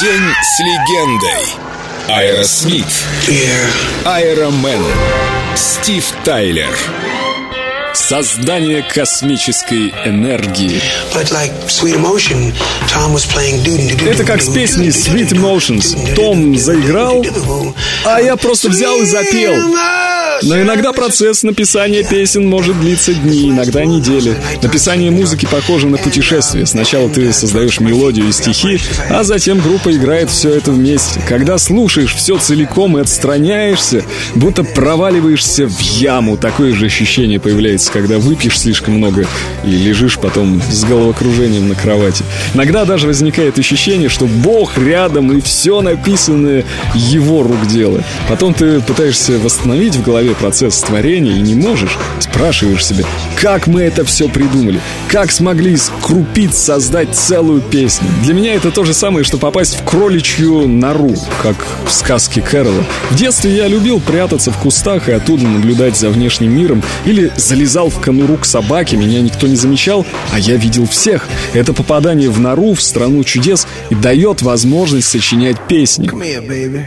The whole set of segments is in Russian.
День с легендой. Аэросмит. Аэромен. Стив Тайлер. Создание космической энергии. Это как с песней Sweet Emotions. Том заиграл, а я просто взял и запел. Но иногда процесс написания песен может длиться дни, иногда недели. Написание музыки похоже на путешествие. Сначала ты создаешь мелодию и стихи, а затем группа играет все это вместе. Когда слушаешь все целиком и отстраняешься, будто проваливаешься в яму. Такое же ощущение появляется, когда выпьешь слишком много и лежишь потом с головокружением на кровати. Иногда даже возникает ощущение, что Бог рядом и все написанное его рук дело. Потом ты пытаешься восстановить в голове процесс творения и не можешь, спрашиваешь себя, как мы это все придумали, как смогли из крупиц создать целую песню. Для меня это то же самое, что попасть в кроличью нору, как в сказке Кэрола. В детстве я любил прятаться в кустах и оттуда наблюдать за внешним миром, или залезал в конуру к собаке, меня никто не замечал, а я видел всех. Это попадание в нору, в страну чудес и дает возможность сочинять песни. Come here,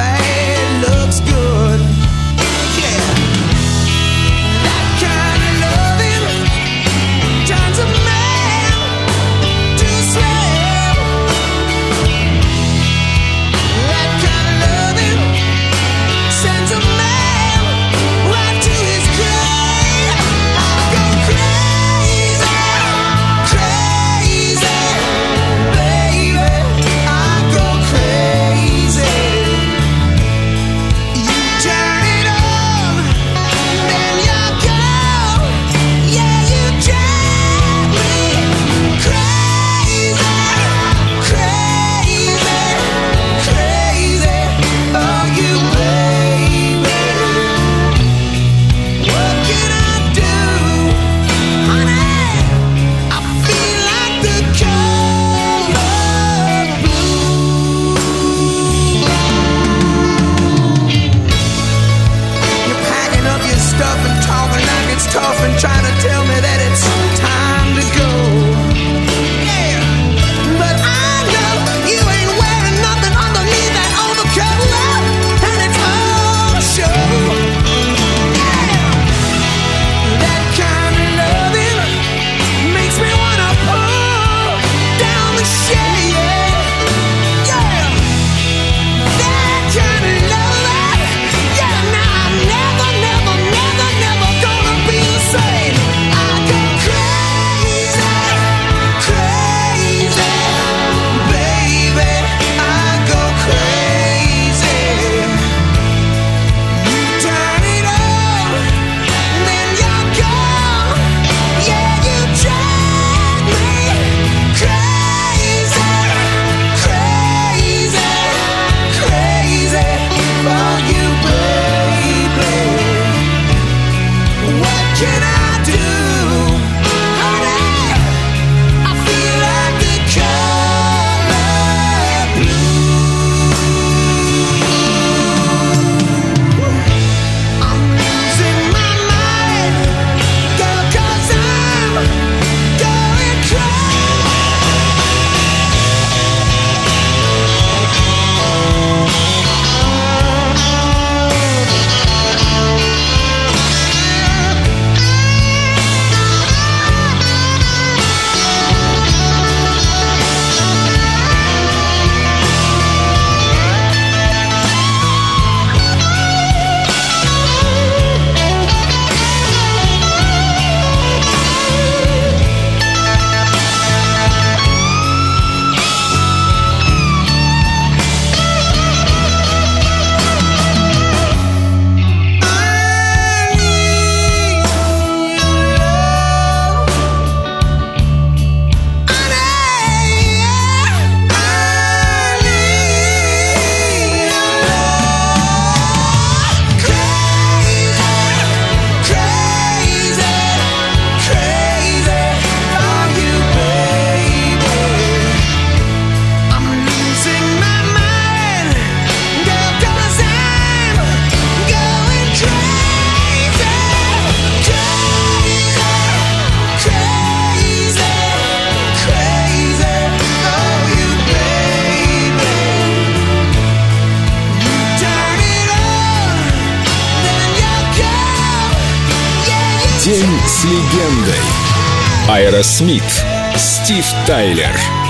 bad. с легендой. Аэросмит. Стив Тайлер.